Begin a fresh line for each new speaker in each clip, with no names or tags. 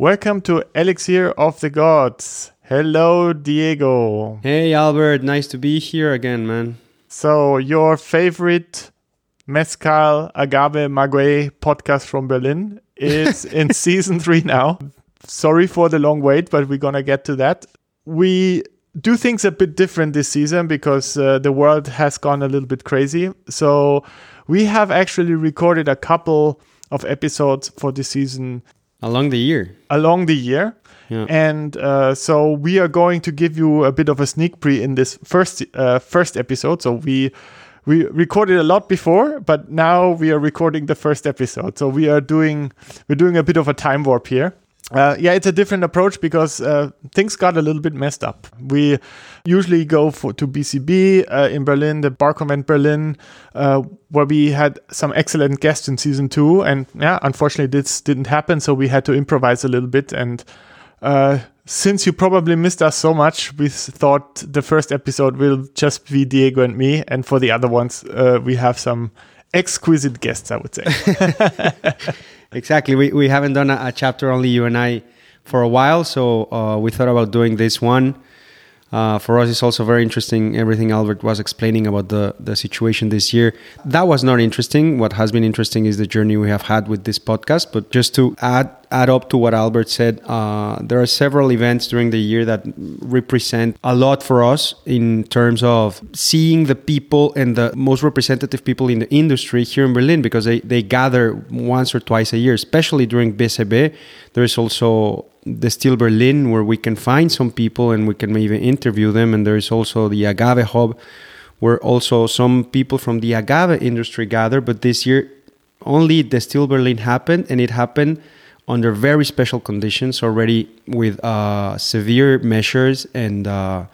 Welcome to Elixir of the Gods. Hello, Diego.
Hey, Albert. Nice to be here again, man.
So, your favorite Mezcal Agave Maguey podcast from Berlin is in season three now. Sorry for the long wait, but we're going to get to that. We do things a bit different this season because uh, the world has gone a little bit crazy. So, we have actually recorded a couple of episodes for this season
along the year.
Along the year.
Yeah.
And uh, so we are going to give you a bit of a sneak pre in this first uh, first episode. So we we recorded a lot before, but now we are recording the first episode. So we are doing we're doing a bit of a time warp here. Uh, yeah, it's a different approach because uh, things got a little bit messed up. We usually go for, to BCB uh, in Berlin, the Bar Convent Berlin, uh, where we had some excellent guests in season two. And yeah, unfortunately, this didn't happen. So we had to improvise a little bit. And uh, since you probably missed us so much, we thought the first episode will just be Diego and me. And for the other ones, uh, we have some exquisite guests, I would say.
exactly. We, we haven't done a, a, chapter only you and I for a while, so uh, we thought about doing this one. Uh, for us, it's also very interesting everything Albert was explaining about the, the situation this year. That was not interesting. What has been interesting is the journey we have had with this podcast. But just to add add up to what Albert said, uh, there are several events during the year that represent a lot for us in terms of seeing the people and the most representative people in the industry here in Berlin because they, they gather once or twice a year, especially during BCB. There is also Destille Berlin where we can find some people and we can maybe interview them. And there is also the Agave Hub where also some people from the agave industry gather. But this year, only Destille Berlin happened and it happened under very special conditions already with uh, severe measures and uh,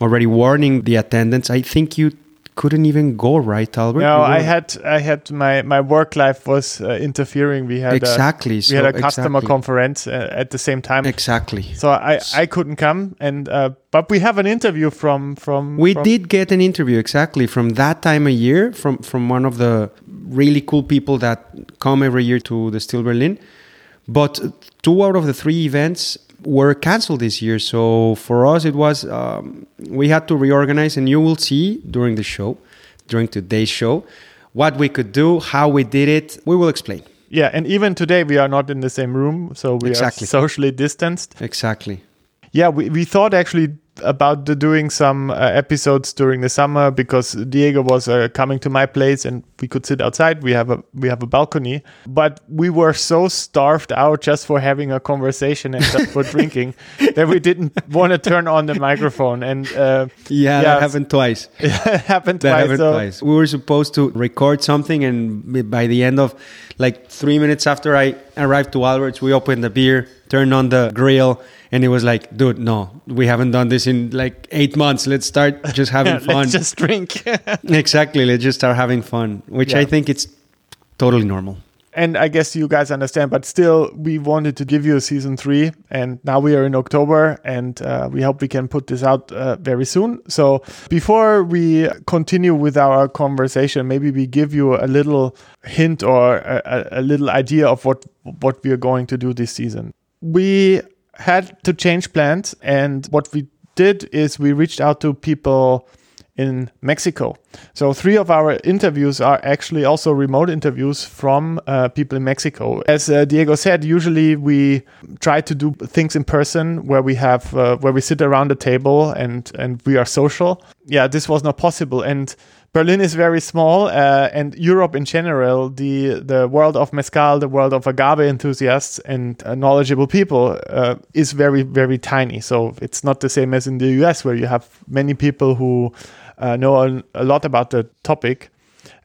already warning the attendants. I think you couldn't even go right, Albert.
No, I had I had my my work life was uh, interfering. We had
exactly
a,
so,
we had a customer
exactly.
conference uh, at the same time.
Exactly.
So I I couldn't come, and uh, but we have an interview from from.
We
from
did get an interview exactly from that time of year from from one of the really cool people that come every year to Destille Berlin. But two out of the three events were canceled this year. So for us, it was um, we had to reorganize, and you will see during the show, during today's show, what we could do, how we did it. We will explain.
Yeah, and even today we are not in the same room, so we
Exactly.
are socially distanced.
Exactly.
Yeah, we, we thought actually about the, doing some uh, episodes during the summer because Diego was uh, coming to my place and we could sit outside. We have a we have a balcony, but we were so starved out just for having a conversation and just for drinking that we didn't want to turn on the microphone. And uh,
Yeah,
Yeah,
that happened twice.
it happened
That
twice.
happened
so-
twice. We were supposed to record something, and by the end of like three minutes after I arrived to Albert's, we opened the beer, turned on the grill, and it was like, dude, no, we haven't done this in like eight months. Let's start just having fun.
Let's just drink.
exactly. Let's just start having fun, which
Yeah.
I think it's totally normal.
and I guess you guys understand, but still, we wanted to give you a season three, and now we are in October, and uh, we hope we can put this out uh, very soon. So, before we continue with our conversation, maybe we give you a little hint or a, a- a little idea of what what we are going to do this season. We had to change plans, and what we did is we reached out to people in Mexico. So three of our interviews are actually also remote interviews from uh, people in Mexico. As uh, Diego said, usually we try to do things in person where we have uh, where we sit around a table and and we are social. Yeah, this was not possible and. Berlin is very small, uh, and Europe in general, the the world of mezcal, the world of agave enthusiasts and uh, knowledgeable people, uh, is very very tiny. So it's not the same as in the US, where you have many people who uh, know a, lot about the topic.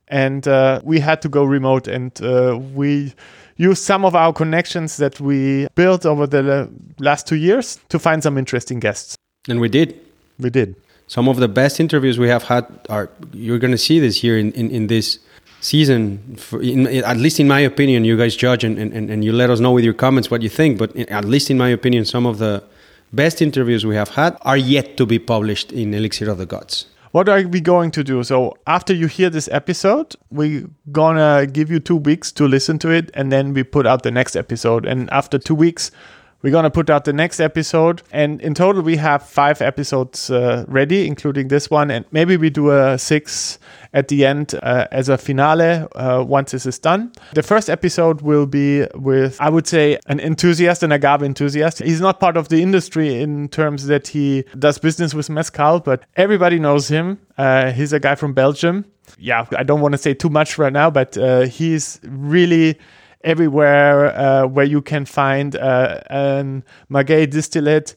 And uh, we had to go remote, and uh, we used some of our connections that we built over the last two years to find some interesting guests.
And we did.
We did.
Some of the best interviews we have had are you're going to see this here in, in, in this season. For, in, at least in my opinion, you guys judge and, and, and you let us know with your comments what you think. But in, at least in my opinion, some of the best interviews we have had are yet to be published in Elixir of the Gods.
What are we going to do? So after you hear this episode, we're gonna give you two weeks to listen to it, and then we put out the next episode. And after two weeks, we're going to put out the next episode. And in total, we have five episodes uh, ready, including this one. And maybe we do a six at the end uh, as a finale uh, once this is done. The first episode will be with, I would say, an enthusiast, an agave enthusiast. He's not part of the industry in terms that he does business with mezcal, but everybody knows him. Uh, he's a guy from Belgium. Yeah, I don't want to say too much right now, but uh, he's really everywhere uh, where you can find uh, an maguey distillate.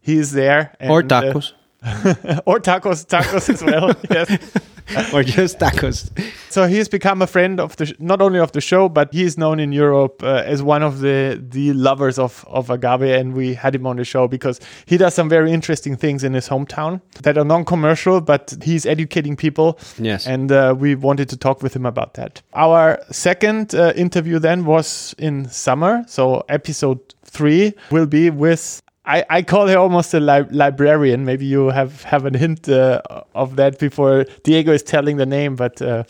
He's there.
And, or tacos.
or tacos, tacos as well. yes.
or just tacos.
So he's become a friend of the sh- not only of the show, but he is known in Europe uh, as one of the the lovers of of agave, and we had him on the show because he does some very interesting things in his hometown that are non-commercial, but he's educating people.
Yes,
and uh, we wanted to talk with him about that. Our second uh, interview then was in summer, so episode three will be with I, I call her almost a li- librarian. Maybe you have, have a hint uh, of that before Diego is telling the name, but uh,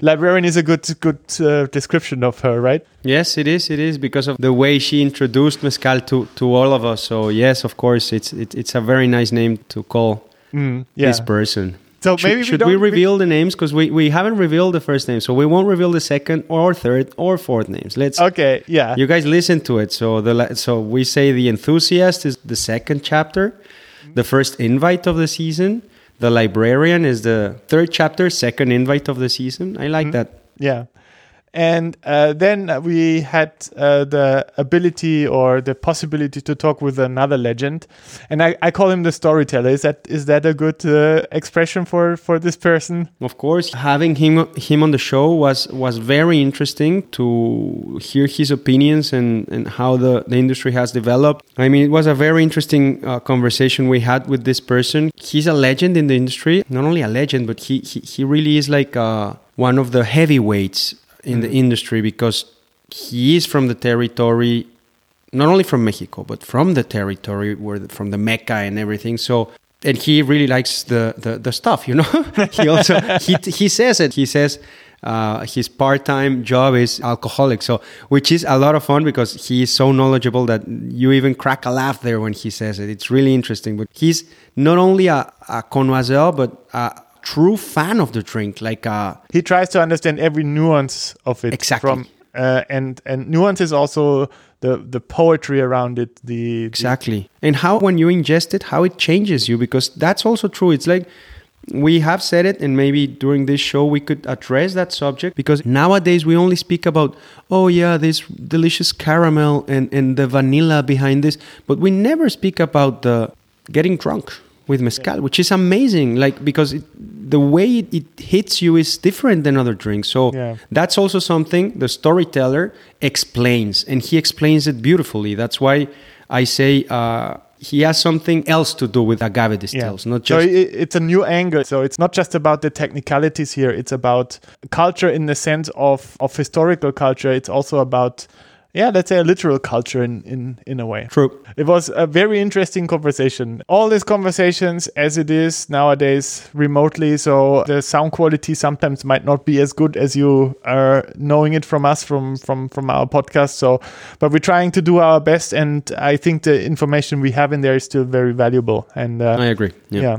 librarian is a good good uh, description of her, right?
Yes, it is. It is because of the way she introduced mezcal to, to all of us. So yes, of course, it's it, it's a very nice name to call mm, yeah. this person.
So maybe
should, we, should we reveal the names because we, we haven't revealed the first name, so we won't reveal the second or third or fourth names. Let's
okay, yeah.
You guys listen to it. So the so we say the enthusiast is the second chapter, the first invite of the season. The librarian is the third chapter, second invite of the season. I like mm-hmm. that.
Yeah. And uh, then we had uh, the ability or the possibility to talk with another legend, and I, I call him the storyteller. Is that is that a good uh, expression for for this person?
Of course, having him him on the show was was very interesting to hear his opinions and and how the the industry has developed. I mean, it was a very interesting uh, conversation we had with this person. He's a legend in the industry. Not only a legend, but he he, he really is like uh, one of the heavyweights in mm. the industry because he is from the territory not only from Mexico but from the territory where the, from the Mecca and everything. So and he really likes the the, the stuff you know? He also he, he says it. He says uh, his part-time job is alcoholic. So which is a lot of fun because he is so knowledgeable that you even crack a laugh there when he says it. It's really interesting. But he's not only a, a connoisseur but a, true fan of the drink. Like uh,
he tries to understand every nuance of it.
Exactly. From,
uh, and and nuance is also the the poetry around it. The
exactly. The and how when you ingest it, how it changes you because that's also true. It's like we have said it and maybe during this show we could address that subject because nowadays we only speak about oh yeah this delicious caramel and, and the vanilla behind this but we never speak about the getting drunk with mezcal, which is amazing. Like because it, the way it, it, hits you is different than other drinks. So yeah. that's also something the storyteller explains, and he explains it beautifully. That's why I say. Uh, he has something else to do with agave distills, yeah. not just.
So it's a new angle. So it's not just about the technicalities here. It's about culture in the sense of of historical culture. It's also about yeah, let's say a literal culture in, in, in a way.
True.
It was a very interesting conversation. All these conversations, as it is nowadays remotely, so the sound quality sometimes might not be as good as you are knowing it from us from from from our podcast. So, but we're trying to do our best, and I think the information we have in there is still very valuable. And uh,
I agree.
Yeah. yeah.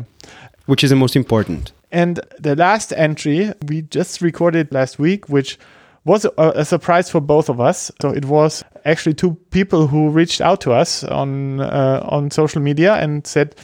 Which is the most important.
And the last entry we just recorded last week, which was a, a, surprise for both of us. So it was actually two people who reached out to us on uh, on social media and said,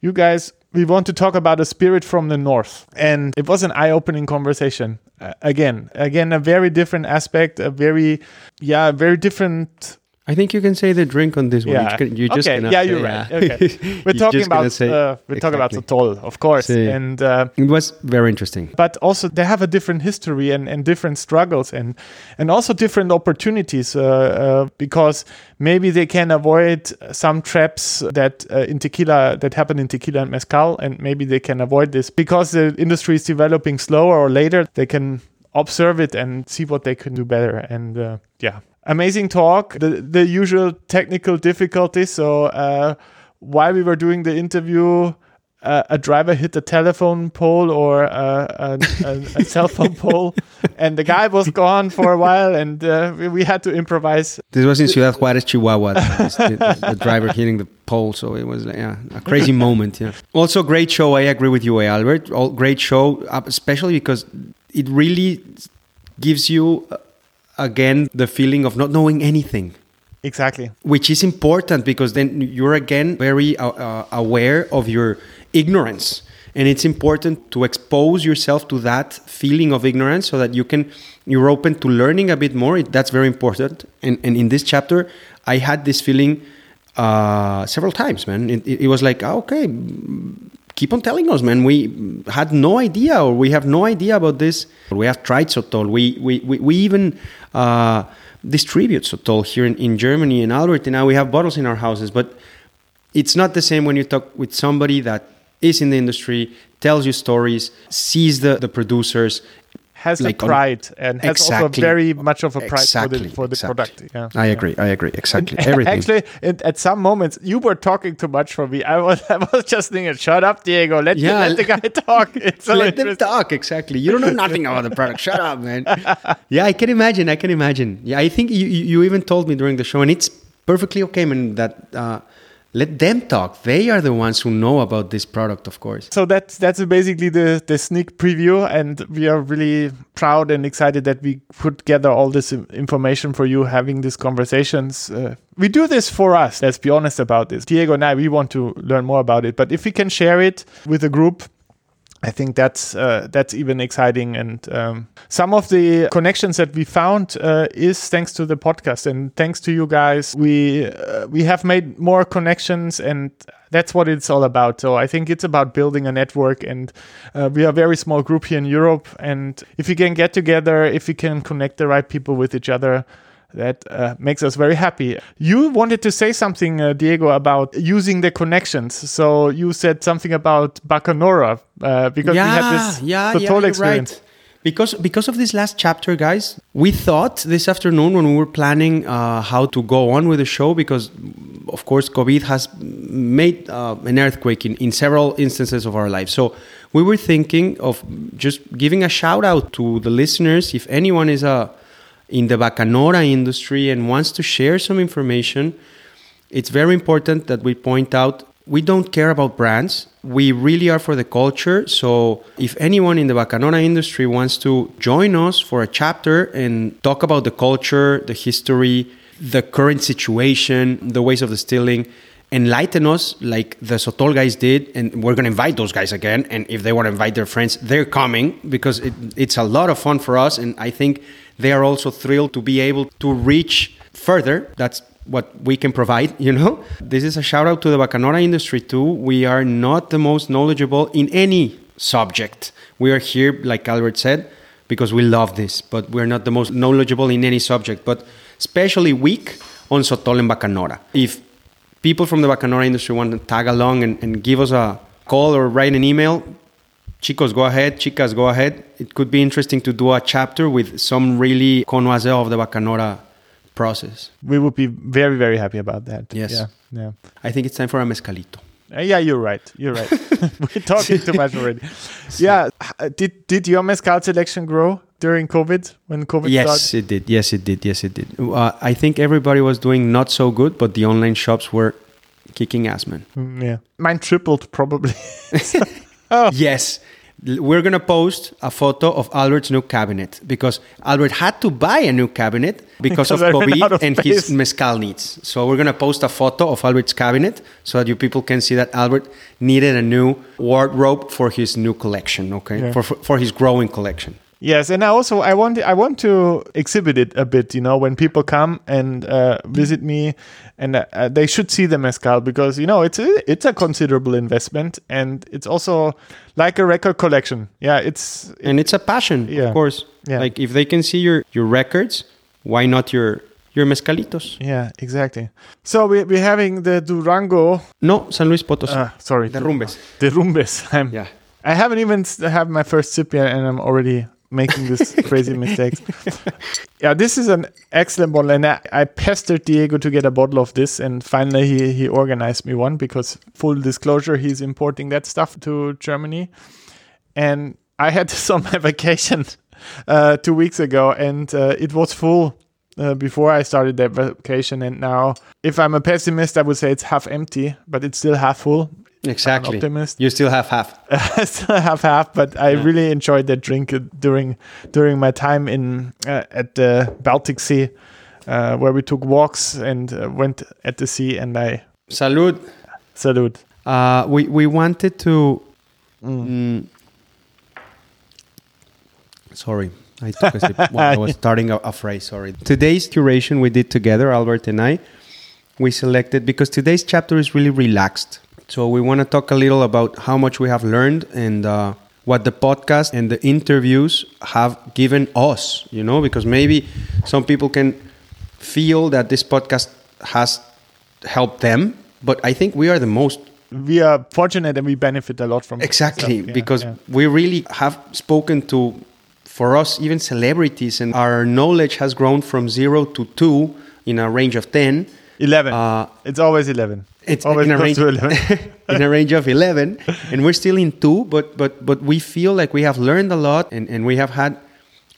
"You guys, we want to talk about a spirit from the north." And it was an eye-opening conversation. Uh, again, again, a very different aspect, a very, yeah, very different
I think you can say the drink on this one.
Yeah. You, just okay. yeah, you're right. Okay. We're talking about say, uh, we're exactly. talking about Sotol, of course, sí. and uh,
it was very interesting.
But also, they have a different history and, and different struggles and and also different opportunities uh, uh because maybe they can avoid some traps that uh, in tequila that happen in tequila and mezcal, and maybe they can avoid this because the industry is developing slower or later. They can observe it and see what they can do better. And uh, yeah, amazing talk. The the usual technical difficulties. So uh, while we were doing the interview, uh, a driver hit a telephone pole or a, a, a, a cell phone pole, and the guy was gone for a while, and uh, we, we had to improvise.
This was in Ciudad Juarez, Chihuahua. the, the, driver hitting the pole, so it was yeah, a crazy moment. Yeah. Also, great show. I agree with you, Albert. All great show, uh, especially because it really gives you uh, again the feeling of not knowing anything.
Exactly.
Which is important because then you're again very uh, uh, aware of your ignorance. And it's important to expose yourself to that feeling of ignorance so that you can you're open to learning a bit more. That's very important. And, and in this chapter, I had this feeling uh, several times, man. It, it, it was like, oh, okay, keep on telling us, man. We had no idea, or we have no idea about this. We have tried Sotol. We we we, we even uh, distribute Sotol here in, in Germany and Albert, and now we have bottles in our houses. But it's not the same when you talk with somebody that is in the industry, tells you stories, sees the, the producers,
has like the pride on, and has exactly, also very much of a pride exactly, for the, for the
exactly.
product. Yeah,
I agree. I agree. Exactly.
And
Everything.
Actually, at some moments, you were talking too much for me. I was, I was just thinking, "Shut up, Diego. Let, yeah. let the guy talk."
It's let them talk. Exactly. You don't know nothing about the product. Shut up, man. yeah, I can imagine. I can imagine. Yeah, I think you you even told me during the show, and it's perfectly okay, man. That. Uh, let them talk. They are the ones who know about this product, of course.
So that's that's basically the the sneak preview, and we are really proud and excited that we put together all this information for you, having these conversations. Uh, we do this for us. Let's be honest about this. Diego and I, we want to learn more about it, but if we can share it with a group I think that's uh, that's even exciting, and um, some of the connections that we found uh, is thanks to the podcast and thanks to you guys. We uh, we have made more connections, and that's what it's all about. So I think it's about building a network, and uh, we are a very small group here in Europe. And if we can get together, if we can connect the right people with each other, that uh, makes us very happy. You wanted to say something, uh, Diego, about using the connections. So you said something about Bacanora uh, because
yeah,
we had this
yeah,
total
yeah,
experience.
Right. Because because of this last chapter, guys, we thought this afternoon when we were planning uh, how to go on with the show, because of course COVID has made uh, an earthquake in, in several instances of our lives. So we were thinking of just giving a shout out to the listeners. If anyone is a in the Bacanora industry and wants to share some information, it's very important that we point out we don't care about brands. We really are for the culture. So if anyone in the Bacanora industry wants to join us for a chapter and talk about the culture, the history, the current situation, the ways of distilling, enlighten us like the Sotol guys did, and we're going to invite those guys again. And if they want to invite their friends, they're coming because it, it's a lot of fun for us. And I think they are also thrilled to be able to reach further. That's what we can provide, you know? This is a shout out to the Bacanora industry too. We are not the most knowledgeable in any subject. We are here, like Albert said, because we love this, but we're not the most knowledgeable in any subject, but especially weak on Sotol and Bacanora. If people from the Bacanora industry want to tag along and, and give us a call or write an email, chicos, go ahead, chicas, go ahead. It could be interesting to do a chapter with some really connoisseur of the Bacanora process.
We would be very, very happy about that.
Yes.
Yeah. yeah.
I think it's time for a mezcalito.
Uh, yeah, you're right. You're right. We're talking too much already. Yeah. Did did your mezcal selection grow during COVID when COVID
yes,
started?
it did. Yes, it did. Yes, it did. Uh, I think everybody was doing not so good, but the online shops were kicking ass, man.
Mm, yeah. Mine tripled probably.
oh. Yes we're going to post a photo of Albert's new cabinet because Albert had to buy a new cabinet because, because of COVID of and his mezcal needs. So we're going to post a photo of Albert's cabinet so that you people can see that Albert needed a new wardrobe for his new collection, okay? Yeah. For, for his growing collection.
Yes, and I also I want I want to exhibit it a bit. You know, when people come and uh, visit me, and uh, they should see the mezcal because you know it's a, it's a considerable investment, and it's also like a record collection. Yeah, it's
it, and it's a passion, yeah. of course. Yeah. Like if they can see your your records, why not your your mezcalitos?
Yeah, exactly. So we, we're having the Durango.
No, San Luis Potosí. Uh,
sorry,
the Rumbes.
The Rumbes. I'm,
yeah.
I haven't even had my first sip yet, and I'm already making these crazy mistakes. Yeah, this is an excellent bottle, and I, I pestered Diego to get a bottle of this, and finally he he organized me one because full disclosure, he's importing that stuff to Germany, and I had this on my vacation uh, two weeks ago, and uh, it was full. Uh, before I started that vacation, and now, if I'm a pessimist, I would say it's half empty, but it's still half full.
Exactly.
optimist.
You still have half.
I still have half, but I really enjoyed that drink during during my time in uh, at the Baltic Sea, uh, where we took walks and uh, went at the sea, and I
Salud.
salute.
Uh, we we wanted to. Mm. sorry, I took a sip while I was starting a, a phrase. Sorry. Today's curation we did together, Albert and I. We selected because today's chapter is really relaxed. So we want to talk a little about how much we have learned and uh, what the podcast and the interviews have given us. You know, because maybe some people can feel that this podcast has helped them, but I think we are the most
We are fortunate and we benefit a lot from.
Exactly,
yeah,
because
yeah.
we really have spoken to, for us, even celebrities, and our knowledge has grown from zero to two in a range of 10.
Eleven.
Uh,
it's always eleven.
It's
always
in a, range,
to eleven.
in a range of 11, and we're still in two, but, but, but we feel like we have learned a lot and, and we have had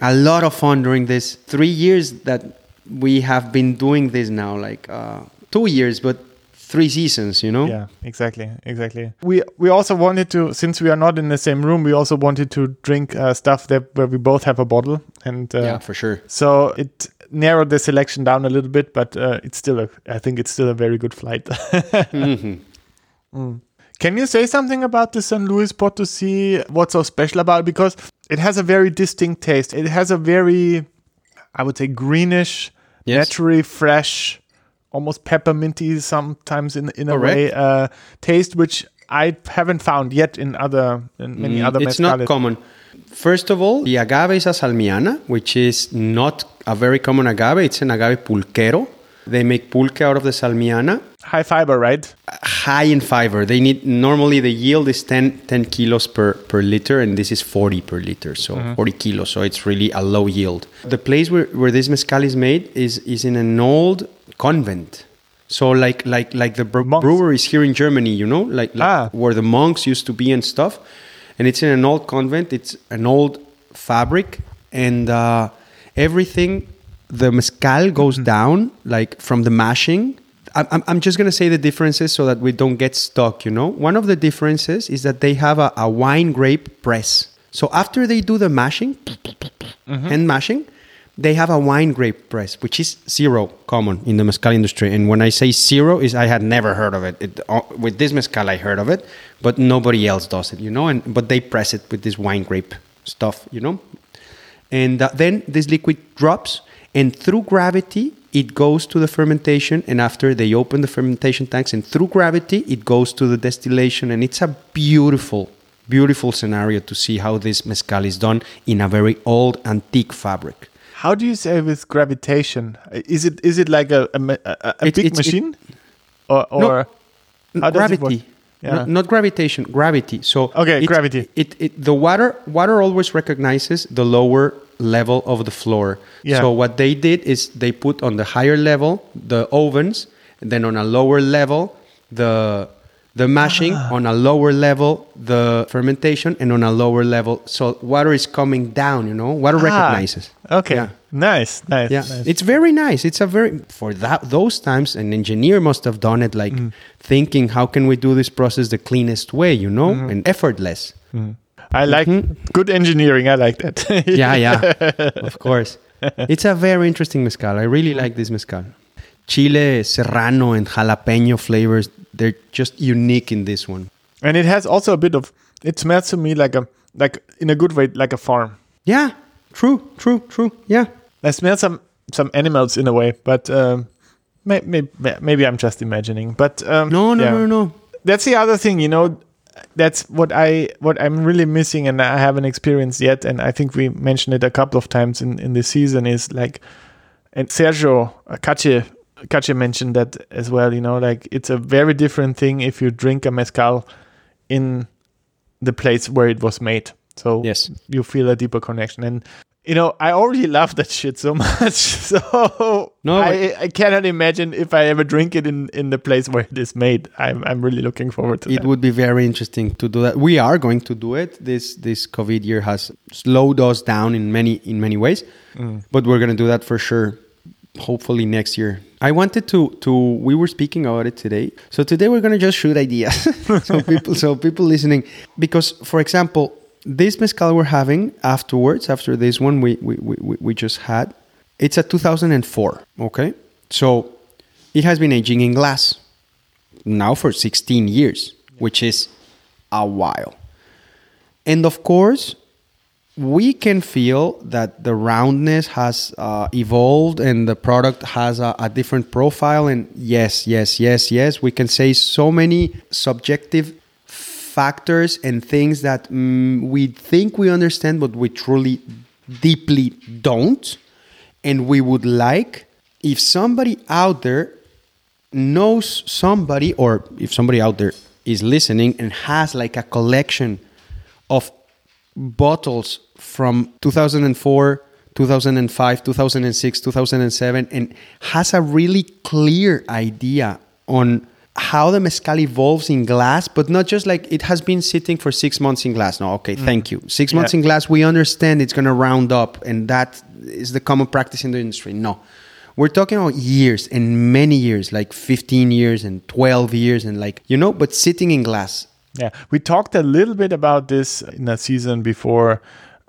a lot of fun during this three years that we have been doing this now, like uh, two years, but three seasons, you know?
Yeah, exactly, exactly. We we also wanted to, since we are not in the same room, we also wanted to drink uh, stuff that where we both have a bottle, and uh,
yeah for sure.
so it narrowed the selection down a little bit, but uh, it's still a, I think it's still a very good flight.
Mhm.
Can you say something about the San Luis Potosí? What's so special about it? Because it has a very distinct taste. It has a very, I would say, greenish,
Yes.
naturally fresh, almost pepperminty sometimes in in a
Correct.
way uh, taste, which I haven't found yet in other in many
Mm,
other
it's not common. First of all, the agave is a salmiana, which is not a very common agave. It's an agave pulquero. They make pulque out of the salmiana.
High fiber, right?
High in fiber. They need normally the yield is 10, 10 kilos per, per liter, and this is 40 per liter, so 40 kilos. So it's really a low yield. The place where, where this mezcal is made is, is in an old convent. So like like like the bre- breweries here in Germany, you know, like, like
Ah.
where the monks used to be and stuff. And it's in an old convent. It's an old fabric, and uh, everything. The mezcal goes down like from the mashing. I'm, I'm- just gonna say the differences so that we don't get stuck. You know, one of the differences is that they have a, a wine grape press. So after they do the mashing, and mashing, they have a wine grape press, which is zero common in the mezcal industry. And when I say zero, is I had never heard of it. it uh, with this mezcal, I heard of it, but nobody else does it, you know. And but they press it with this wine grape stuff, you know. And uh, then this liquid drops, and through gravity, it goes to the fermentation. And after they open the fermentation tanks, and through gravity, it goes to the distillation. And it's a beautiful, beautiful scenario to see how this mezcal is done in a very old, antique fabric.
How do you say with gravitation? Is it is it like a a, a, a
It-
big
it-
machine, or or How does it work?
gravity.
Yeah.
Not, not gravitation, gravity. So
Okay,
it-
gravity.
It, it the water water always recognizes the lower level of the floor.
Yeah.
So what they did is they put on the higher level the ovens, and then on a lower level the the mashing,
Ah.
on a lower level the fermentation, and on a lower level so water is coming down. You know, water
Ah,
recognizes.
Okay,
Yeah.
nice, nice.
Yeah,
nice.
it's very nice. It's a very for that those times an engineer must have done it like
Mm.
thinking how can we do this process the cleanest way, you know,
Mm-hmm.
and effortless.
I like good engineering. I like that.
Yeah, yeah, of course. It's a very interesting mezcal. I really like this mezcal. Chile, serrano, and jalapeno flavors. They're just unique in this one.
and it has also a bit of. It smells to me like a like in a good way like a farm.
Yeah, true, true, true. Yeah.
I smell some some animals in a way, but um, may, may, maybe I'm just imagining. But um,
No, no,
yeah.
no, no.
that's the other thing you know that's what i what i'm really missing and i haven't experienced yet and i think we mentioned it a couple of times in in this season is like and sergio Cache Cache mentioned that as well you know like it's a very different thing if you drink a mezcal in the place where it was made So
Yes.
you feel a deeper connection. And you know, I already love that shit so much. So
No,
I, I cannot imagine if I ever drink it in, in the place where it is made. I'm I'm really looking forward to
it
that.
would be very interesting to do that. We are going to do it. This this COVID year has slowed us down in many in many ways, mm. but we're going to do that for sure. Hopefully next year. I wanted to to we were speaking about it today. So today we're to just shoot ideas. so people so people listening because for example, this mezcal we're having afterwards after this one we we we, we just had it's a 2004, okay? So it has been aging in glass now for 16 years, which is a while. And of course, we can feel that the roundness has uh, evolved and the product has a, a different profile. And yes, yes, yes, yes, we can say so many subjective factors and things that mm, we think we understand, but we truly deeply don't. And we would like if somebody out there knows somebody, or if somebody out there is listening and has like a collection of bottles from 2004, 2005, 2006, 2007, and has a really clear idea on how the mezcal evolves in glass, but not just like it has been sitting for six months in glass. No, okay, mm. thank you. Six months in glass, we understand it's going to round up, and that is the common practice in the industry. No, we're talking about years and many years, like 15 years and 12 years, and like, you know, but sitting in glass.
Yeah, we talked a little bit about this in a season before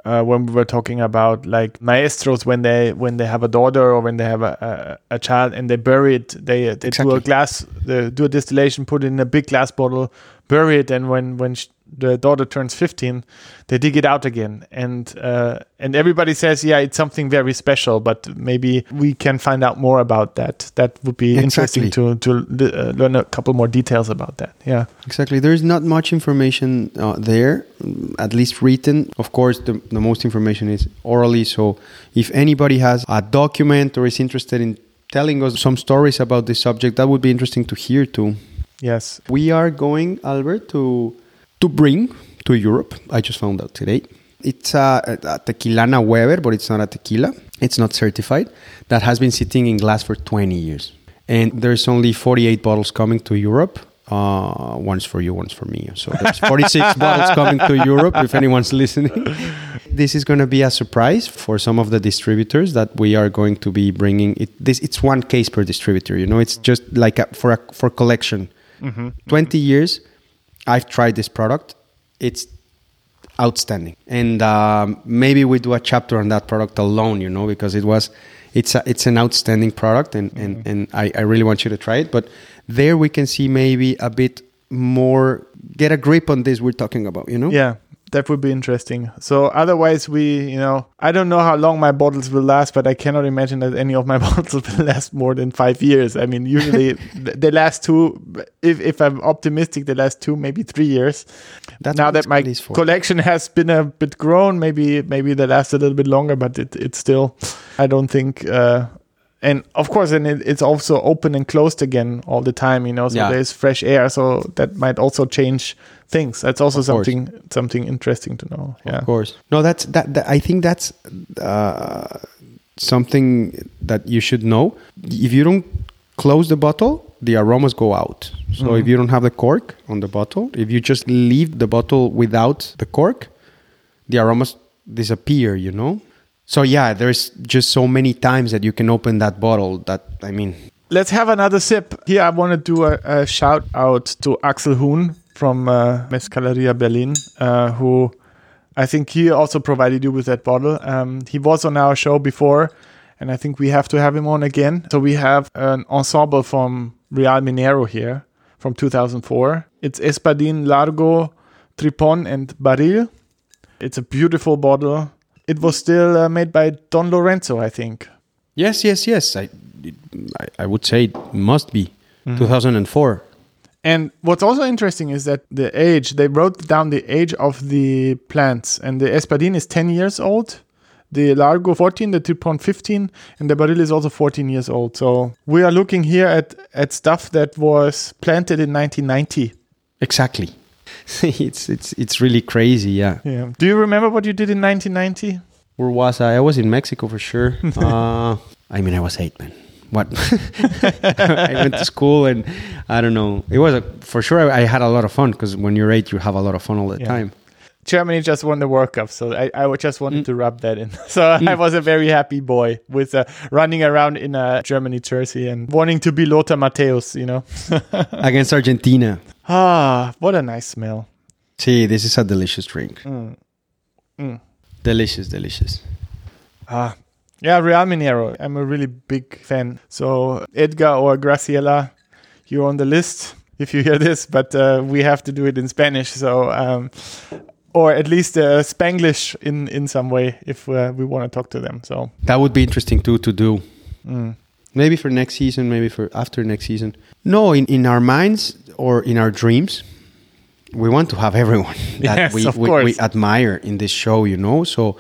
uh, when we were talking about like maestros when they when they have a daughter or when they have a, a, a child and they bury it. They they do a glass they do a distillation put it in a big glass bottle bury it and when when sh- the daughter turns 15 they dig it out again and uh, and everybody says yeah it's something very special but maybe we can find out more about that that would be interesting to to uh, learn a couple more details about that yeah
Exactly. There is not much information uh, there, at least written. Of course, the, the most information is orally. So, if anybody has a document or is interested in telling us some stories about this subject, that would be interesting to hear too.
Yes
We are going, Albert, to to bring to Europe. I just found out today. It's a, a tequilana Weber, but it's not a tequila. It's not certified. That has been sitting in glass for 20 years, and there's only 48 bottles coming to Europe. Uh, one's for you, one's for me. So there's 46 bottles coming to Europe. If anyone's listening, this is going to be a surprise for some of the distributors that we are going to be bringing. It this it's one case per distributor. You know, it's just like a, for a, for collection. 20 years I've tried this product. It's outstanding, and um, maybe we do a chapter on that product alone. You know, because it was, it's a, it's an outstanding product, and and, and I, I really want you to try it. But there we can see maybe a bit more get a grip on this we're talking about. You know,
Yeah, that would be interesting. So otherwise, we, you know, I don't know how long my bottles will last, but I cannot imagine that any of my bottles will last more than five years. I mean, usually th- they last two. If if I'm optimistic, they last two, maybe three years.
That's
now that my
Scotty is for.
collection has been a bit grown, maybe maybe they last a little bit longer, but it, it's still, I don't think. Uh, and of course, and it, it's also open and closed again all the time. You know, so
Yeah.
there's fresh air, so that might also change things. That's also
Of course.
something something interesting to know. Yeah.
Of course. No, that's that. that I think that's uh, something that you should know. If you don't close the bottle, the aromas go out. So if you don't have the cork on the bottle, if you just leave the bottle without the cork, the aromas disappear. You know. So yeah, there's just so many times that you can open that bottle. That I mean,
Let's have another sip. Here, I want to do a, a shout out to Axel Huhn from uh, Mezcaleria Berlin, uh, who I think he also provided you with that bottle. Um, he was on our show before, and I think we have to have him on again. So we have an ensemble from Real Minero here from 2004. It's Espadin, Largo, Tripon, and Baril. It's a beautiful bottle. It was still uh, made by Don Lorenzo, I think.
yes, yes, yes. I I, I would say it must be 2004.
And what's also interesting is that the age, they wrote down the age of the plants, and the Espadin is 10 years old, the Largo 14, the Tripon 15, and the Baril is also 14 years old. So we are looking here at, at stuff that was planted in 1990.
Exactly. it's it's it's really crazy. Yeah.
Yeah. Do you remember what you did in 1990?
Where was I? I was in Mexico for sure. uh, I mean, I was eight, man. What? I went to school and I don't know. It was a, for sure. I, I had a lot of fun because when you're eight, you have a lot of fun all the
Yeah.
time.
Germany just won the World Cup, so I, I just wanted
Mm.
to rub that in. So I was a very happy boy with uh, running around in a Germany jersey and wanting to be Lothar Matthäus, you know.
Against Argentina.
ah, what a nice smell.
See, this is a delicious drink.
Mm. Mm.
Delicious, delicious.
Ah, yeah, Real Minero. I'm a really big fan. So Edgar or Graciela, you're on the list if you hear this, but uh, we have to do it in Spanish. So, um, or at least uh, Spanglish in in some way if uh, we want to talk to them. So,
That would be interesting too to do.
mm.
Maybe for next season, maybe for after next season. No, in, in our minds or in our dreams, we want to have everyone that
Yes,
we, we, we admire in this show, you know? So,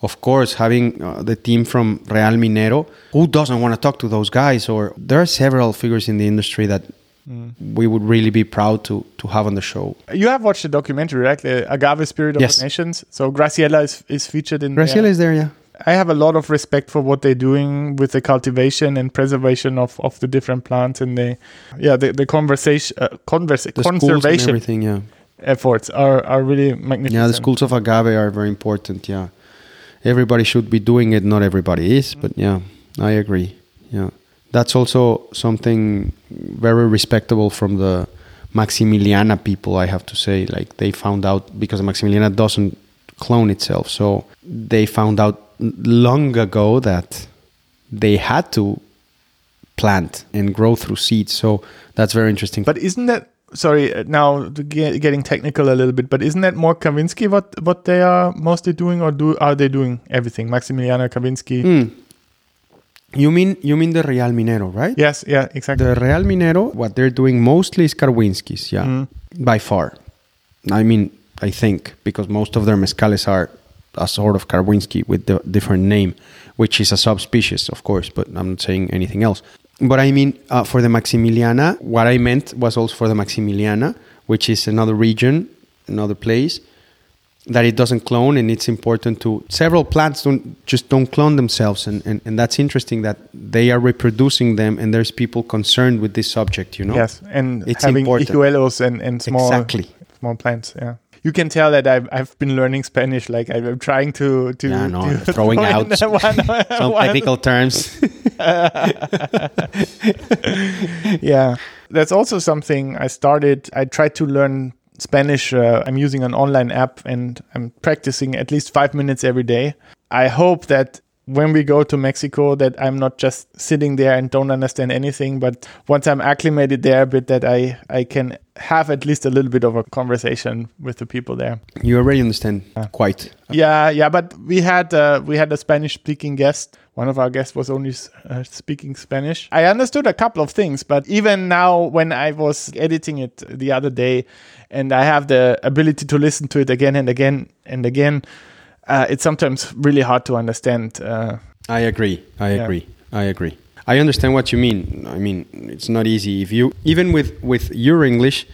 of course, having uh, the team from Real Minero, who doesn't want to talk to those guys? Or there are several figures in the industry that
Mm.
we would really be proud to, to have on the show.
you have watched the documentary, right? The Agave Spirit of
Yes.
the Nations. So Graciela is, is featured in there.
Graciela is there, yeah.
I have a lot of respect for what they're doing with the cultivation and preservation of, of the different plants and the yeah the, the conversation uh, conversa-
The
conservation
everything, yeah.
efforts are, are really magnificent.
Yeah, the schools of agave are very important. Yeah, everybody should be doing it. Not everybody is, but yeah, I agree. Yeah, that's also something very respectable from the Maximiliana people. I have to say, like they found out because Maximiliana doesn't clone itself, so they found out long ago that they had to plant and grow through seeds. So that's very interesting.
But isn't that sorry uh, now getting technical a little bit? But isn't that more Karwinski what what they are mostly doing, or do are they doing everything? Maximiliano Karwinski.
Hmm. You mean you mean the Real Minero, right?
Yes, yeah, exactly.
The Real Minero, what they're doing mostly is Karwinskis, yeah,
Mm.
by far. I mean, I think because most of their mezcales are a sort of Karwinski with the different name, which is a subspecies, of course, but I'm not saying anything else. But I mean, uh, for the Maximiliana, what I meant was also for the Maximiliana, which is another region, another place that it doesn't clone and it's important to several plants don't just don't clone themselves and, and, and that's interesting that they are reproducing them and there's people concerned with this subject you know
Yes, and
It's
having
important.
and, and small
exactly
small plants. Yeah, you can tell that I've I've been learning Spanish. Like I'm trying to to,
Yeah, no,
to
throwing out
one-
some
one-
technical terms
yeah, that's also something I started. I tried to learn Spanish. Uh, I'm using an online app and I'm practicing at least five minutes every day. I hope that when we go to Mexico, that I'm not just sitting there and don't understand anything, but once I'm acclimated there a bit, that I I can have at least a little bit of a conversation with the people there.
you already understand quite
Yeah, yeah, but we had uh, we had a Spanish speaking guest. One of our guests was only uh, speaking Spanish. I understood a couple of things, but even now, when I was editing it the other day, and I have the ability to listen to it again and again and again, uh, it's sometimes really hard to understand. Uh,
I agree. I
Yeah.
agree. I agree. I understand what you mean. I mean, it's not easy. If you even with with your English,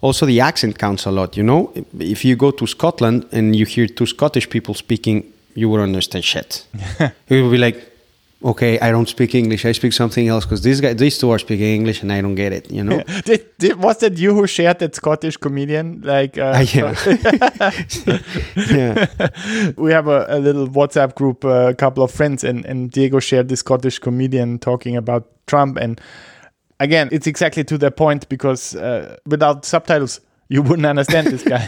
also the accent counts a lot. You know, if you go to Scotland and you hear two Scottish people speaking, you would understand shit. you would be like, okay, I don't speak English. I speak something else because these guys, these two are speaking English and I don't get it. You know.
did, did, was that you who shared that Scottish comedian? Like, uh,
Ah, yeah. yeah.
we have a, a little WhatsApp group, uh, a couple of friends, and, and Diego shared this Scottish comedian talking about Trump. And again, it's exactly to the point because uh, without subtitles, you wouldn't understand this guy.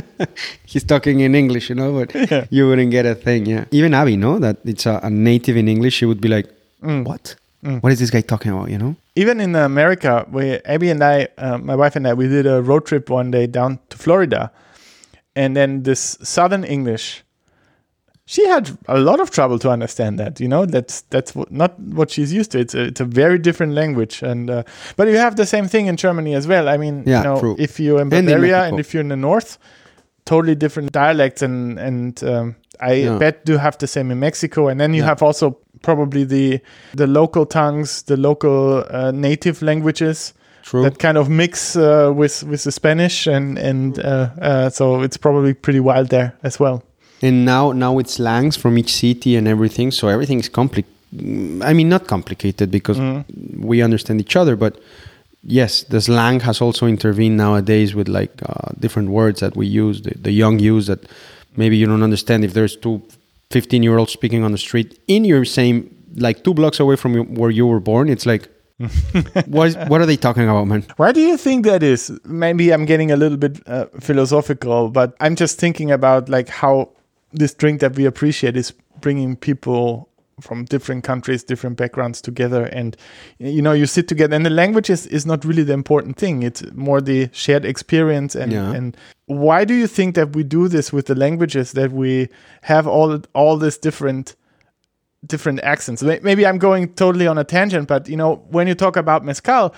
He's talking in English, you know, but you wouldn't get a thing. Yeah. Even Abby, know that it's a, a native in English, she would be like, "What? What is this guy talking about?" You know.
Even in America, where Abby and I, uh, my wife and I, we did a road trip one day down to Florida, and then this Southern English. She had a lot of trouble to understand that. You know, that's that's what, not what she's used to. It's a, it's a very different language, and uh, but you have the same thing in Germany as well. I mean,
Yeah,
you know,
true.
if you're in
And in
Bavaria and, if you're in the north, totally different dialects, and and um, I
Yeah.
bet do have the same in Mexico, and then you
Yeah.
have also probably the the local tongues, the local uh, native languages
True.
that kind of mix uh, with with the Spanish, and and uh, uh, so it's probably pretty wild there as well.
And now now it's slangs from each city and everything so everything is compli- i mean not complicated because we understand each other but yes the slang has also intervened nowadays with like uh, different words that we use the, the young use that maybe you don't understand if there's two 15 year olds speaking on the street in your same like two blocks away from where you were born. It's like what, what are they talking about man?
Why do you think that is? Maybe I'm getting a little bit uh, philosophical, but I'm just thinking about like how this drink that we appreciate is bringing people from different countries, different backgrounds together, and you know you sit together. And the language is, is not really the important thing; it's more the shared experience. And
Yeah.
and why do you think that we do this with the languages? That we have all all this different different accents. Maybe I'm going totally on a tangent, but you know, when you talk about mezcal,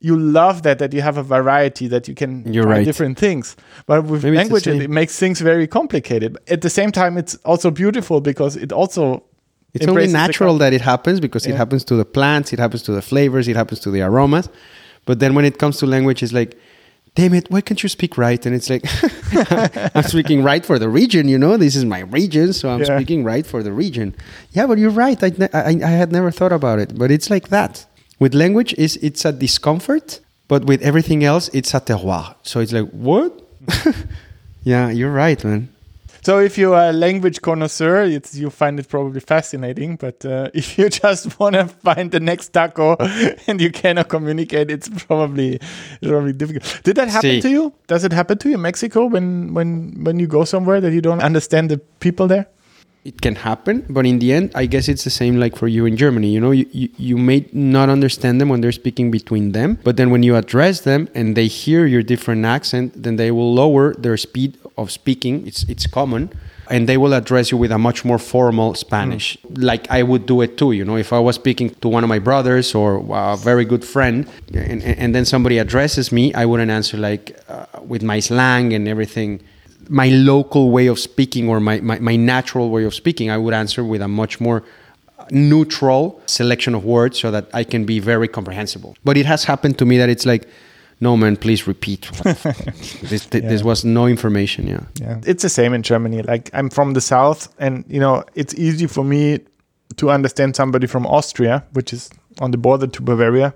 you love that that you have a variety that you can
You're
try
right.
different things. But with
Maybe the
languages, it makes things very complicated. At the same time, it's also beautiful because it also
It's only natural that it happens because it happens to the plants, it happens to the flavors, it happens to the aromas. But then when it comes to language, it's like, damn it, why can't you speak right? And it's like, I'm speaking right for the region, you know? This is my region, so I'm
Yeah.
speaking right for the region. Yeah, but you're right. I, I, I had never thought about it. But it's like that. With language, is it's a discomfort, but with everything else, it's a terroir. So it's like, what? yeah, you're right, man.
So if you're a language connoisseur, it's, you find it probably fascinating. But uh, if you just want to find the next taco and you cannot communicate, it's probably it's probably difficult. Did that happen
See.
to you? Does it happen to you in Mexico when when when you go somewhere that you don't understand the people there?
It can happen but in the end i guess it's the same like for you in germany you know? You, you, you may not understand them when they're speaking between them but then when you address them and they hear your different accent then they will lower their speed of speaking it's it's common and they will address you with a much more formal spanish. Like i would do it too you know? If i was speaking to one of my brothers or a very good friend and, and and then somebody addresses me i wouldn't answer like uh, with my slang and everything my local way of speaking or my, my, my natural way of speaking, I would answer with a much more neutral selection of words so that I can be very comprehensible. But it has happened to me that it's like, no man, please repeat. this, th- this was no information. Yeah.
Yeah, it's the same in Germany. Like I'm from the south, and you know it's easy for me to understand somebody from Austria, which is on the border to Bavaria,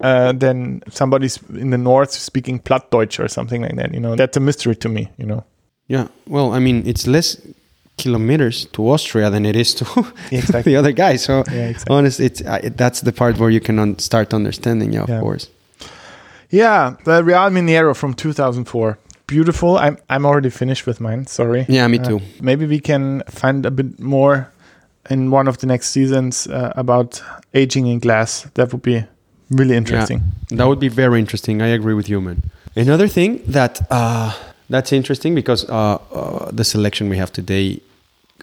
uh, than somebody's in the north speaking Plattdeutsch or something like that. You know, that's a mystery to me. You know.
Yeah. Well, I mean, it's less kilometers to Austria than it is to
Exactly.
the other guy. So,
Yeah, exactly.
honestly, it's, uh, that's the part where you can un- start understanding. Yeah, of
Yeah.
course.
Yeah, the Real Minero from 2004. Beautiful. I'm I'm already finished with mine. Sorry.
Yeah, me
Uh,
too.
maybe we can find a bit more in one of the next seasons uh, about aging in glass. That would be really interesting.
That would be very interesting. I agree with you, man. Another thing that uh, that's interesting because uh, uh, the selection we have today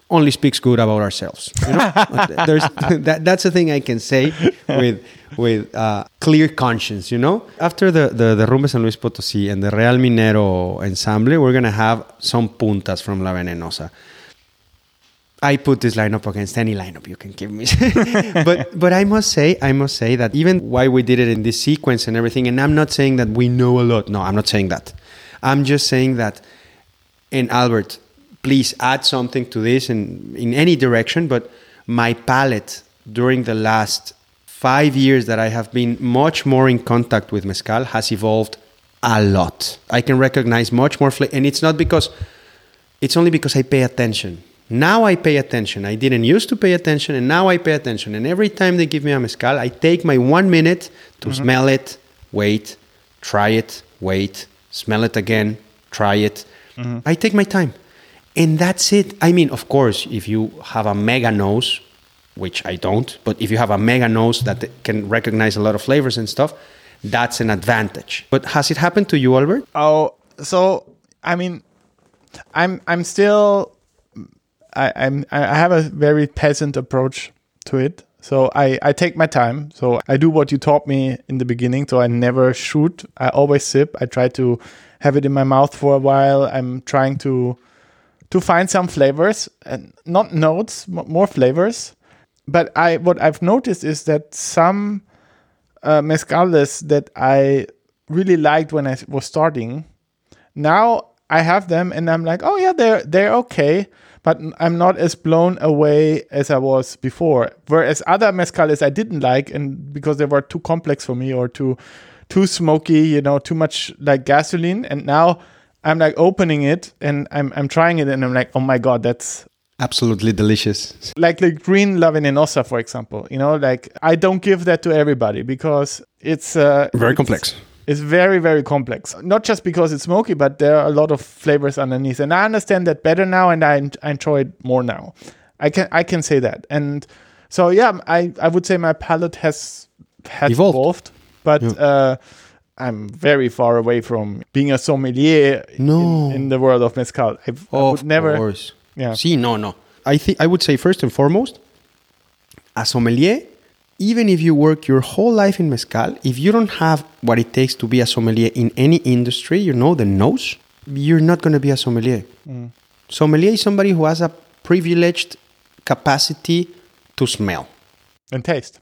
only speaks good about ourselves. You know? That, that's the thing I can say with with uh, clear conscience. You know, after the the, the Rumba San Luis Potosí and the Real Minero Ensemble, we're gonna have some puntas from La Venenosa. I put this lineup against any lineup you can give me. but but I must say, I must say that even why we did it in this sequence and everything, and I'm not saying that we know a lot. No, I'm not saying that. I'm just saying that and Albert, please add something to this in, in any direction, but my palate during the last five years that I have been much more in contact with mezcal has evolved a lot. I can recognize much more flavor, and it's not because it's only because I pay attention. Now I pay attention. I didn't used to pay attention, and now I pay attention. And every time they give me a mezcal, I take my one minute to mm-hmm. smell it, wait, try it, wait, smell it again, try it. Mm-hmm. I take my time. And that's it. I mean, of course, if you have a mega nose, which I don't, but if you have a mega nose that can recognize a lot of flavors and stuff, that's an advantage. But has it happened to you, Albert?
Oh, so I mean, I'm I'm still I, I'm I have a very peasant approach to it. So I I take my time. So I do what you taught me in the beginning. So I never shoot. I always sip. I try to have it in my mouth for a while. I'm trying to to find some flavors and not notes, more flavors. But I what I've noticed is that some uh, mezcales that I really liked when I was starting. Now I have them and I'm like, oh yeah, they're they're okay, but I'm not as blown away as I was before. Whereas other mezcales I didn't like, and because they were too complex for me or too too smoky, you know, too much like gasoline. And now I'm like opening it and I'm I'm trying it and I'm like, oh my god, that's
absolutely delicious.
Like the green La Venenosa, for example. You know, like I don't give that to everybody because it's uh,
very
it's,
complex.
It's very very complex. Not just because it's smoky, but there are a lot of flavors underneath, and I understand that better now, and I, I enjoy it more now. I can I can say that, and so yeah, I I would say my palate has has evolved, evolved but. Yeah. Uh, I'm very far away from being a sommelier
no.
in, in the world of mezcal. I, I would never.
Course. Yeah. See, no, no. I think I would say first and foremost, a sommelier, even if you work your whole life in mezcal, if you don't have what it takes to be a sommelier in any industry, you know, the nose, you're not going to be a sommelier. Mm. Sommelier is somebody who has a privileged capacity to smell
and taste.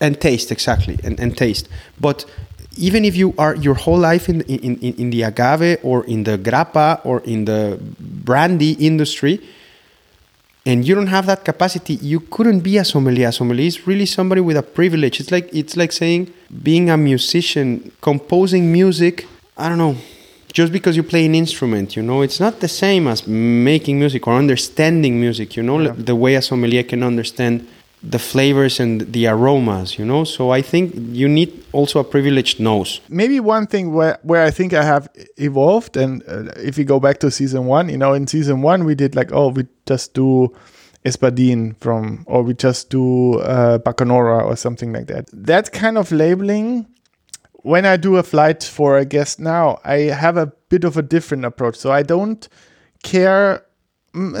And taste, exactly, and, and taste. But even if you are your whole life in, in, in, in the agave or in the grappa or in the brandy industry, and you don't have that capacity, you couldn't be a sommelier. A sommelier is really somebody with a privilege. It's like it's like saying being a musician, composing music. I don't know, just because you play an instrument, you know, it's not the same as making music or understanding music. You know, yeah. the way a sommelier can understand the flavors and the aromas, you know. So I think you need also a privileged nose.
Maybe one thing where where I think I have evolved, and uh, if you go back to season one, you know, in season one we did like, oh, we just do Espadin from, or we just do uh, Bacanora or something like that. That kind of labeling. When I do a flight for a guest now, I have a bit of a different approach. So I don't care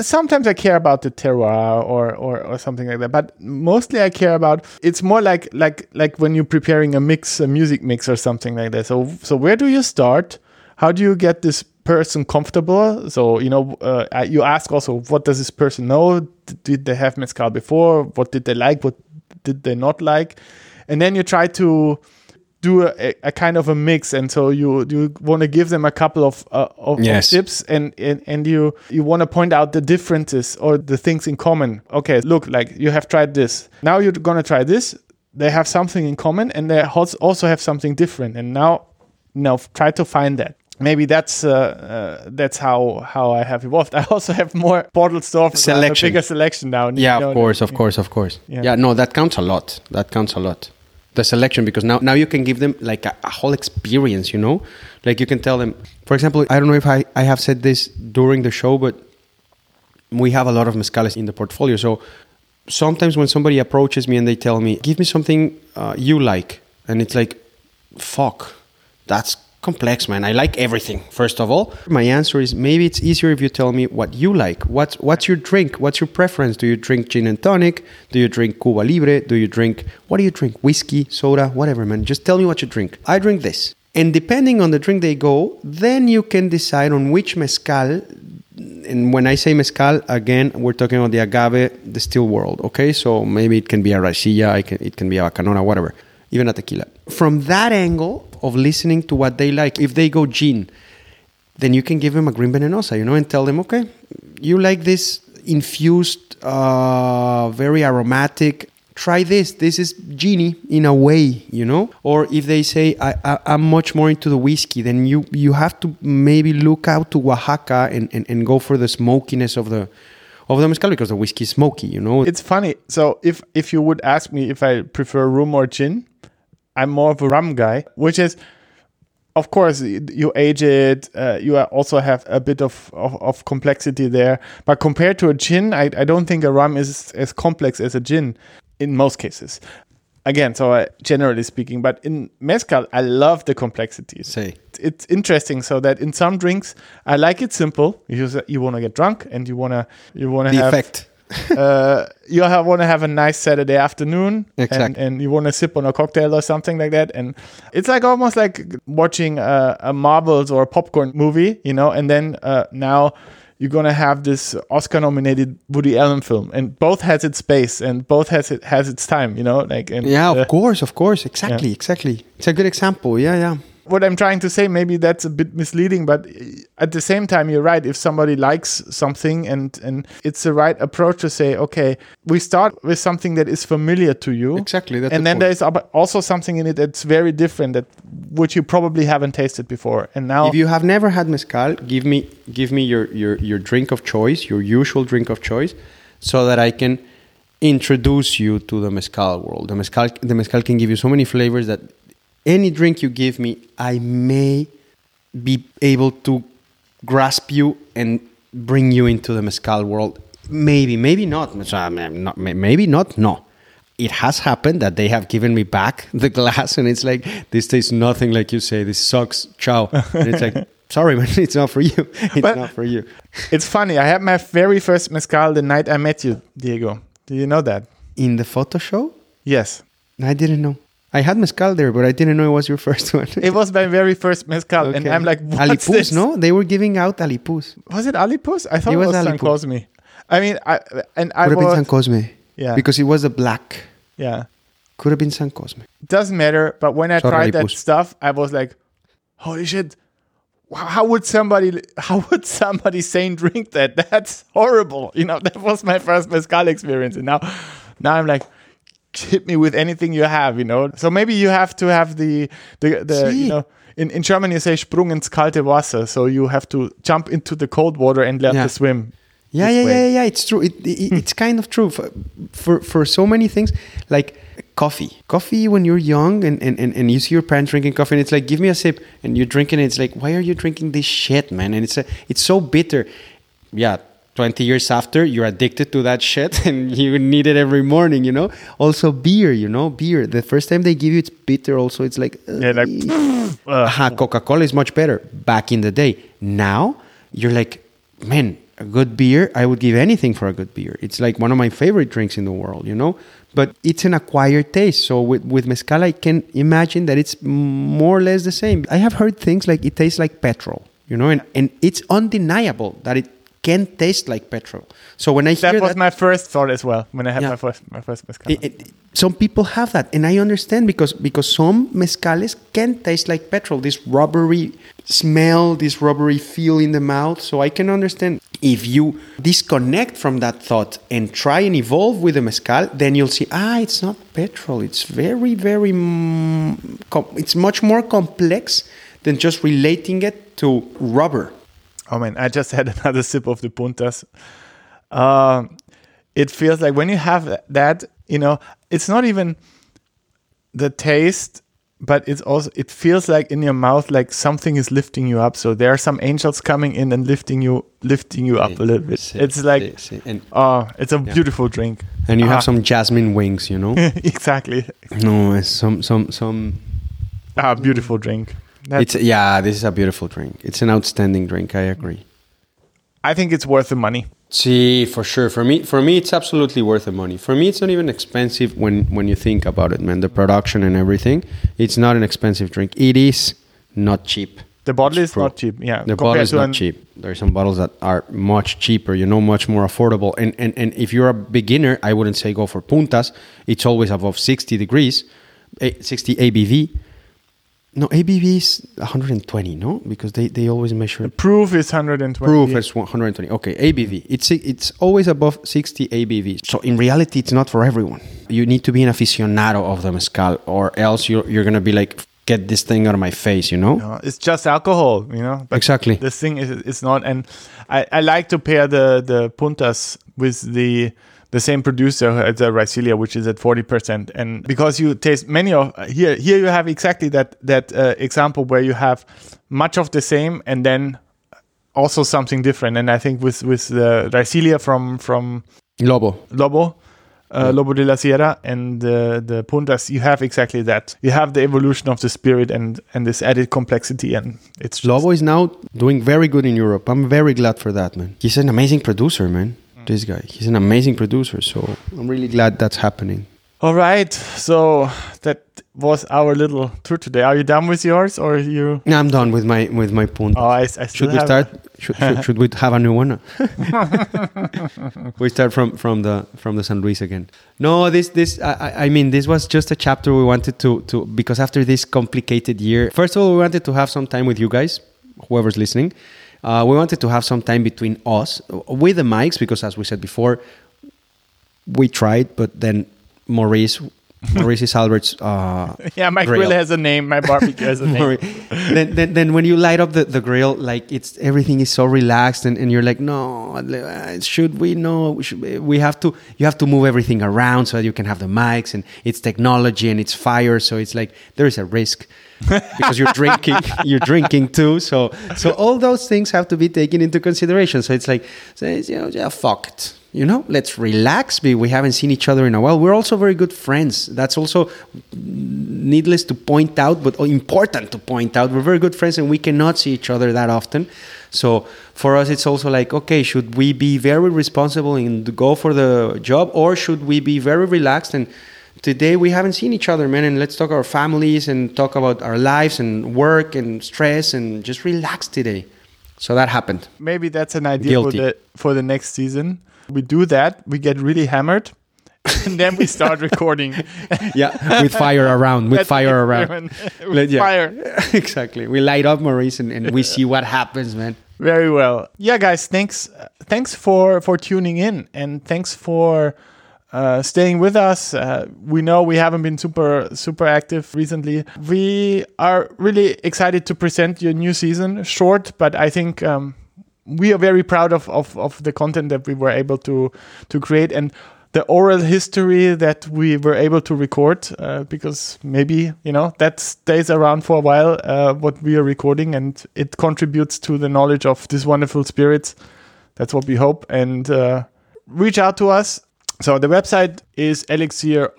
sometimes I care about the terroir or, or or something like that, but mostly I care about it's more like like like when you're preparing a mix, a music mix or something like that. So so where do you start? How do you get this person comfortable? So you know, uh, you ask also, what does this person know? Did they have mezcal before? What did they like? What did they not like? And then you try to do a, a, kind of a mix and so you you want to give them a couple of, uh, of, yes. of tips and, and and you you want to point out the differences or the things in common okay look like you have tried this now you're going to try this they have something in common and they also have something different and now now try to find that maybe that's uh, uh, that's how how I have evolved. I also have more bottle stuff, selection, bigger selection now.
Yeah, of course, of course, of course. Yeah. yeah, no, that counts a lot. That counts a lot the selection because now now you can give them like a, a, whole experience you know? Like you can tell them for example i don't know if i, I have said this during the show but we have a lot of mezcales in the portfolio. So sometimes when somebody approaches me and they tell me give me something uh, you like and it's like fuck that's complex, man. I like everything. First of all, my answer is maybe it's easier if you tell me what you like. What's what's your drink? What's your preference? Do you drink gin and tonic? Do you drink Cuba Libre? Do you drink what do you drink? Whiskey, soda, whatever, man. Just tell me what you drink. I drink this. And depending on the drink they go, then you can decide on which mezcal. And when I say mezcal, again, we're talking about the agave, the still world. Okay, so maybe it can be a raicilla, it can, it can be a Bacanora, whatever, even a tequila. From that angle, of listening to what they like. If they go gin, then you can give them a green venenosa, you know, and tell them, okay, you like this infused, uh, very aromatic. Try this. This is genie in a way, you know. Or if they say I, I, am much more into the whiskey, then you you have to maybe look out to Oaxaca and, and, and go for the smokiness of the of the mezcal because the whiskey is smoky, you know.
It's funny. So if if you would ask me if I prefer rum or gin, I'm more of a rum guy, which is, of course, you age it. Uh, you also have a bit of, of, of, complexity there. But compared to a gin, I, I don't think a rum is as complex as a gin in most cases. Again, so uh, generally speaking, but in mezcal, I love the complexities.
Say
it's interesting. So that in some drinks, I like it simple. You you want to get drunk and you wanna you wanna
the
have
effect
uh, you want to have a nice Saturday afternoon, exactly. and, and you want to sip on a cocktail or something like that, and it's like almost like watching a, a Marvels or a popcorn movie, you know. And then uh, now you're gonna have this Oscar-nominated Woody Allen film, and both has its space and both has it has its time. You know, like and
Yeah, of
uh,
course, of course. Exactly, exactly. It's a good example. Yeah, yeah.
What I'm trying to say, maybe that's a bit misleading, but uh, at the same time, you're right. If somebody likes something and and it's the right approach to say, okay, we start with something that is familiar to you,
Exactly. That's
and
the
then
point.
there's also something in it that's very different that which you probably haven't tasted before, and now
If you have never had mezcal, give me give me your, your, your drink of choice, your usual drink of choice, so that I can introduce you to the mezcal world. The mezcal the mezcal can give you so many flavors that any drink you give me, I may be able to grasp you and bring you into the mezcal world. Maybe, maybe not. Maybe not. No, it has happened that they have given me back the glass, and it's like this tastes nothing like you say. This sucks. Ciao. And it's like, sorry, man, it's not for you. It's
But-
not for you.
it's funny. I had my very first mezcal the night I met you, Diego. Do you know that?
In the photo show,
Yes,
I didn't know. I had mezcal there, but I didn't know it was your first one.
it was my very first mezcal, and I'm like, what's
Alipus,
this?
no? They were giving out Alipus.
Was it Alipus? I thought
It
it
was
was, San Cosme. I mean, I and I
Could have been
was
San Cosme.
Yeah.
Because it was a black.
yeah.
Could have been San Cosme.
doesn't matter. But when I
Sorry,
tried that stuff, I was like, "Holy shit! How would somebody? How would somebody sane drink that? That's horrible." You know, that was my first mezcal experience, and now, now I'm like, hit me with anything you have. You know, so maybe you have to have the the the
See.
you know. In, in German, you say Sprung ins kalte Wasser, so you have to jump into the cold water and learn
Yeah.
to swim.
Yeah, yeah,
way.
yeah, yeah. It's true. It, it, hmm. it's kind of true for, for for so many things. Like coffee, coffee. When you're young and, and, and, and you see your parents drinking coffee, and it's like, give me a sip, and you're drinking it. It's like, why are you drinking this shit, man? And it's a, it's so bitter. Yeah, twenty years after, you're addicted to that shit, and you need it every morning. You know. Also, beer. You know, beer. The first time they give you, it's bitter. Also, it's like,
Yeah, like, uh,
Aha, Coca-Cola is much better back in the day. Now you're like, man, a good beer. I would give anything for a good beer. It's like one of my favorite drinks in the world, you know. But it's an acquired taste. So with with mezcal, I can imagine that it's more or less the same. I have heard things like it tastes like petrol, you know, and and it's undeniable that it can taste like petrol. So when I hear
that was
that,
my first thought as well when I had
Yeah.
my first my first mezcal.
it, it, some people have that, and I understand because because some mezcales can taste like petrol. This rubbery smell, this rubbery feel in the mouth. So I can understand if you disconnect from that thought and try and evolve with the mezcal, then you'll see ah, it's not petrol. It's very very it's much more complex than just relating it to rubber.
Oh man, I just had another sip of the puntas. Um, it feels like when you have that, you know, it's not even the taste, but it's also it feels like in your mouth like something is lifting you up. So there are some angels coming in and lifting you, lifting you up a little bit. It's like
see, see. and
oh, it's a beautiful drink.
and you
Ah.
have some jasmine wings, you know.
exactly,
no, it's some some some
ah, beautiful drink. That's,
It's yeah, this is a beautiful drink. It's an outstanding drink. I agree.
I think it's worth the money.
See, for sure. For me, for me, it's absolutely worth the money. For me, it's not even expensive when when you think about it, man. The production and everything. It's not an expensive drink. It is not cheap.
The bottle is
true.
not cheap. Yeah,
The bottle is not
an-
cheap. There are some bottles that are much cheaper, you know, much more affordable. And, and and if you're a beginner, I wouldn't say go for puntas. It's always above 60 degrees, eh, 60 ABV. No, ABV is 120, no? Because they, they always measure
Proof is 120.
proof is 120. Okay, ABV. It's it's always above 60 ABV. So in reality, it's not for everyone. You need to be an aficionado of the mezcal, or else you're you're gonna be like, get this thing out of my face, you know?
No, it's just alcohol, you know. But
Exactly.
This thing is it's not, and I, I like to pair the the puntas with the the same producer at the Raicilla, which is at forty percent, and because you taste many of here here you have exactly that that uh, example where you have much of the same and then also something different, and I think with with the Raicilla from from
Lobo.
Lobo. Uh, Lobo de la Sierra and the the puntas, you have exactly that. You have the evolution of the spirit and and this added complexity, and it's
Lobo is now doing very good in Europe. I'm very glad for that, man. He's an amazing producer, man. This guy. He's an amazing producer. So I'm really glad that's happening.
All right. So that was our little tour today. Are you done with yours or you?
No, I'm done with my with my punto.
Oh, I, I
should we start? Should, should, should we have a new one? we start from from the from the San Luis again. No, this this I, I- I mean this was just a chapter we wanted to to because after this complicated year, first of all, we wanted to have some time with you guys, whoever's listening. Uh, we wanted to have some time between us with the mics because, as we said before, we tried, but then Maurice, Maurice is Albert's. Uh,
Yeah, my
Grill.
grill has a name. My barbecue has a name.
Then, then, then when you light up the, the grill, like it's everything is so relaxed, and, and you're like, no, uh, should we? No, we should. We have to. You have to move everything around so that you can have the mics, and it's technology and it's fire, so it's like there is a risk because you're drinking, you're drinking too. So, so all those things have to be taken into consideration. So it's like, so it's, you know, yeah, fuck it. You know, let's relax. We we haven't seen each other in a while. We're also very good friends. That's also needless to point out, but important to point out. We're very good friends and we cannot see each other that often. So for us, it's also like, okay, should we be very responsible and go for the job or should we be very relaxed? And today we haven't seen each other, man. And let's talk our families and talk about our lives and work and stress and just relax today. So that happened.
Maybe that's an idea for the for the next season. We do that. We get really hammered, and then we start recording.
Yeah, with fire around, with fire around.
With
yeah.
fire.
exactly. We light up Maurice and, and we see what happens, man.
Very well. Yeah, guys, thanks thanks for for tuning in and thanks for uh, staying with us. Uh, we know we haven't been super super active recently. We are really excited to present your new season. Short, but I think um, we are very proud of, of of the content that we were able to to create and the oral history that we were able to record uh, because maybe you know that stays around for a while uh, what we are recording and it contributes to the knowledge of these wonderful spirits that's what we hope and uh, reach out to us. So the website is elixir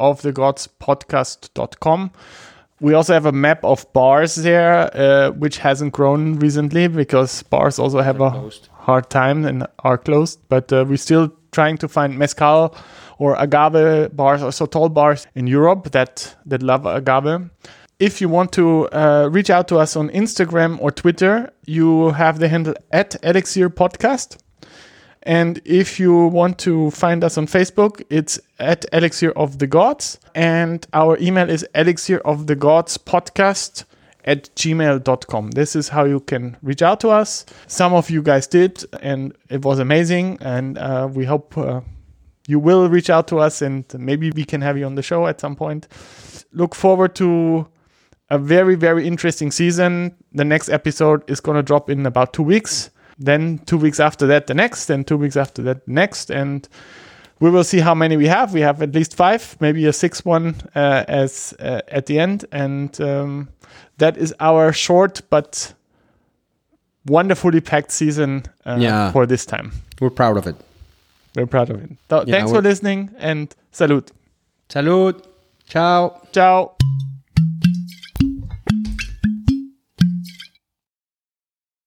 of the gods podcast.com we also have a map of bars there uh, which hasn't grown recently because bars also have a
closed.
hard time and are closed but uh, we're still trying to find mezcal or agave bars or sotol bars in Europe that that love agave. If you want to uh, reach out to us on Instagram or Twitter, you have the handle at Elixir Podcast. And if you want to find us on Facebook, it's at Elixir of the Gods. And our email is elixir of the gods podcast at gmail.com. This is how you can reach out to us. Some of you guys did, and it was amazing. And uh, we hope uh, you will reach out to us and maybe we can have you on the show at some point. Look forward to a very, very interesting season. The next episode is going to drop in about two weeks. Then, two weeks after that, the next, and two weeks after that, next. And we will see how many we have. We have at least five, maybe a sixth one uh, as uh, at the end. And um, that is our short but wonderfully packed season uh,
Yeah.
for this time.
We're proud of it.
We're proud of it. So,
Yeah,
thanks for listening and salute.
Salute. Ciao.
Ciao.